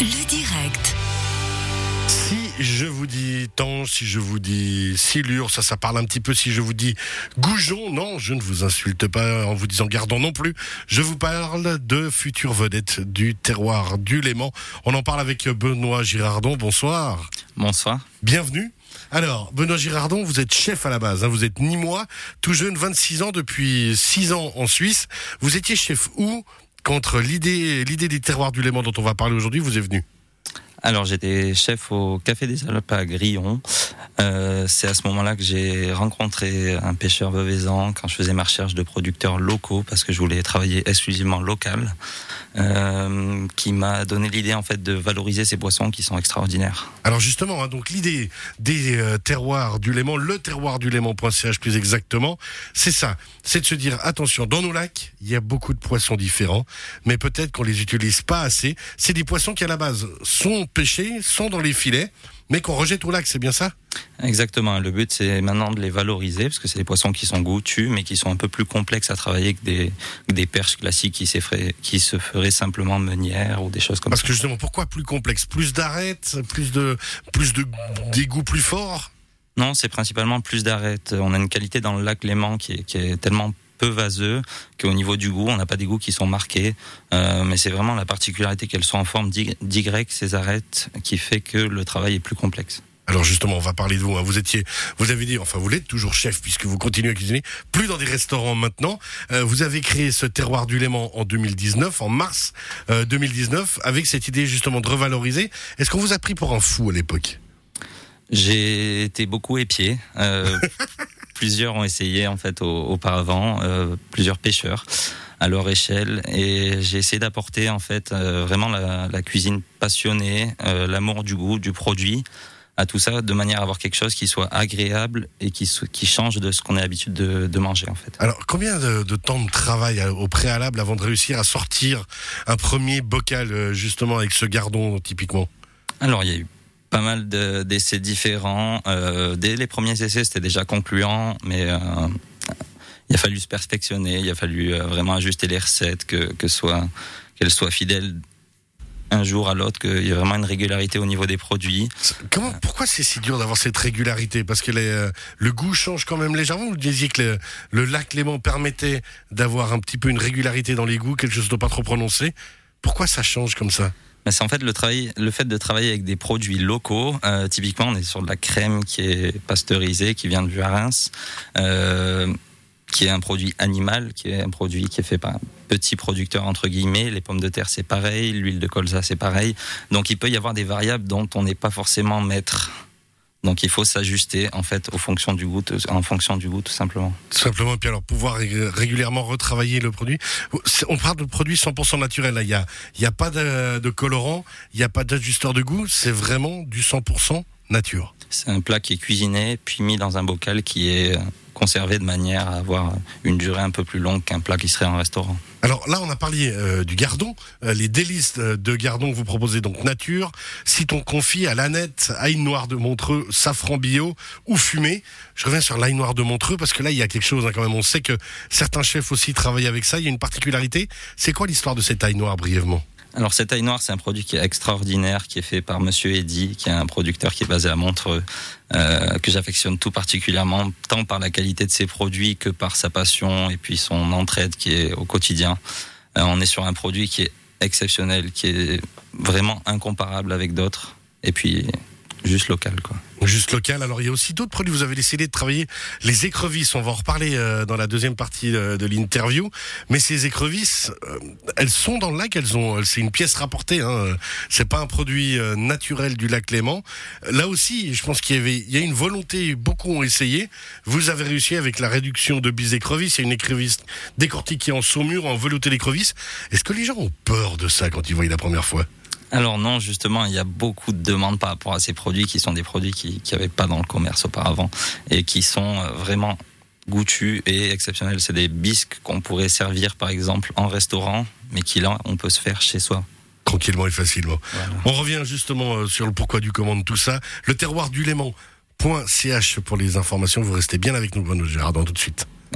Le direct. Si je vous dis tange, si je vous dis silure, ça, ça parle un petit peu. Si je vous dis goujon, non, je ne vous insulte pas en vous disant gardons non plus. Je vous parle de futures vedettes du terroir du Léman. On en parle avec Benoît Girardon. Bonsoir. Bonsoir. Bienvenue. Alors, Benoît Girardon, vous êtes chef à la base. Hein. vous êtes ni moi, tout jeune, 26 ans, depuis 6 ans en Suisse. Vous étiez chef où? Contre l'idée, l'idée des terroirs du Léman dont on va parler aujourd'hui vous est venue alors j'étais chef au Café des Alpes à Grillon. Euh, c'est à ce moment-là que j'ai rencontré un pêcheur veuvezan quand je faisais ma recherche de producteurs locaux parce que je voulais travailler exclusivement local, euh, qui m'a donné l'idée en fait de valoriser ces poissons qui sont extraordinaires. Alors justement, hein, donc l'idée des euh, terroirs du Léman, le terroir du Léman.ch plus exactement, c'est ça, c'est de se dire attention, dans nos lacs, il y a beaucoup de poissons différents, mais peut-être qu'on les utilise pas assez. C'est des poissons qui à la base sont pêchés, sont dans les filets, mais qu'on rejette au lac, c'est bien ça? Exactement. Le but, c'est maintenant de les valoriser, parce que c'est des poissons qui sont goûtus, mais qui sont un peu plus complexes à travailler que des, des perches classiques qui, qui se feraient simplement meunières ou des choses comme ça. Parce que justement, pourquoi plus complexe? Plus d'arêtes Plus de, plus de, des goûts plus forts non, c'est principalement plus d'arêtes. On a une qualité dans le lac Léman qui est, qui est tellement peu vaseux, qu'au niveau du goût, on n'a pas des goûts qui sont marqués. Euh, mais c'est vraiment la particularité qu'elles sont en forme d'Y, ces arêtes, qui fait que le travail est plus complexe. Alors justement, on va parler de vous. Hein. Vous étiez, vous avez dit, enfin vous l'êtes toujours chef puisque vous continuez à cuisiner, plus dans des restaurants maintenant. Euh, vous avez créé ce terroir du Léman en 2019, en mars 2019, euh, avec cette idée justement de revaloriser. Est-ce qu'on vous a pris pour un fou à l'époque? J'ai été beaucoup épié. plusieurs ont essayé en fait auparavant, euh, plusieurs pêcheurs à leur échelle, et j'ai essayé d'apporter en fait euh, vraiment la, cuisine passionnée, euh, l'amour du goût, du produit à tout ça de manière à avoir quelque chose qui soit agréable et qui, qui change de ce qu'on est habitué de, de, manger en fait. Alors combien de, de, temps de travail au préalable avant de réussir à sortir un premier bocal justement avec ce gardon typiquement? Alors il y a eu pas mal d'essais différents. Euh, dès les premiers essais, c'était déjà concluant, mais euh, il a fallu se perfectionner, il a fallu euh, vraiment ajuster les recettes, que, que soit qu'elles soient fidèles un jour à l'autre, qu'il y ait vraiment une régularité au niveau des produits. Comment, pourquoi c'est si dur d'avoir cette régularité? Parce que les, le goût change quand même légèrement. Vous disiez que le, le lac Léman permettait d'avoir un petit peu une régularité dans les goûts, quelque chose de pas trop prononcé. Pourquoi ça change comme ça? C'est en fait le travail, le fait de travailler avec des produits locaux. Euh, typiquement, on est sur de la crème qui est pasteurisée, qui vient de Reims, euh, qui est un produit animal, qui est un produit qui est fait par un petit producteur entre guillemets. Les pommes de terre, c'est pareil. L'huile de colza, c'est pareil. Donc, il peut y avoir des variables dont on n'est pas forcément maître donc il faut s'ajuster en fait aux fonctions du goût, en fonction du goût tout simplement. Tout simplement, et puis alors pouvoir régulièrement retravailler le produit. On parle de produits 100% naturels. Il n'y a pas de, de colorant, il n'y a pas d'ajusteur de goût. C'est vraiment du 100% nature. C'est un plat qui est cuisiné puis mis dans un bocal qui est conservé de manière à avoir une durée un peu plus longue qu'un plat qui serait en restaurant. Alors là, on a parlé euh, du gardon, euh, les délices de gardon que vous proposez donc nature, citron confit à l'aneth, ail noir de Montreux, safran bio ou fumé. Je reviens sur l'ail noir de Montreux parce que là, il y a quelque chose hein, quand même. On sait que certains chefs aussi travaillent avec ça. Il y a une particularité. C'est quoi l'histoire de cet ail noir brièvement? Alors cette taille noire, c'est un produit qui est extraordinaire, qui est fait par Monsieur Eddy, qui est un producteur qui est basé à Montreux, euh, que j'affectionne tout particulièrement, tant par la qualité de ses produits que par sa passion et puis son entraide qui est au quotidien. Euh, on est sur un produit qui est exceptionnel, qui est vraiment incomparable avec d'autres. Et puis juste local, quoi. Juste local. Alors il y a aussi d'autres produits. Vous avez décidé de travailler les écrevisses. On va en reparler euh, dans la deuxième partie euh, de, l'interview. Mais ces écrevisses, euh, elles sont dans le lac. Elles ont. C'est une pièce rapportée. Hein. C'est pas un produit naturel du lac Léman. Là aussi, je pense qu'il y avait, il y a une volonté. Beaucoup ont essayé. Vous avez réussi avec la réduction de bis écrevisses. Il y a une écrevisse décortiquée en saumure, en velouté d'écrevisses. Est-ce que les gens ont peur de ça quand ils voient la première fois? Alors non, justement, il y a beaucoup de demandes par rapport à ces produits qui sont des produits qui n'y avaient pas dans le commerce auparavant et qui sont euh, vraiment goûtus et exceptionnels. C'est des bisques qu'on pourrait servir par exemple en restaurant, mais qui là, on peut se faire chez soi tranquillement et facilement. On revient justement euh, sur le pourquoi du comment de tout ça. Le terroir du Léman.ch pour les informations. Vous restez bien avec nous, Bruno Gérard, tout de suite.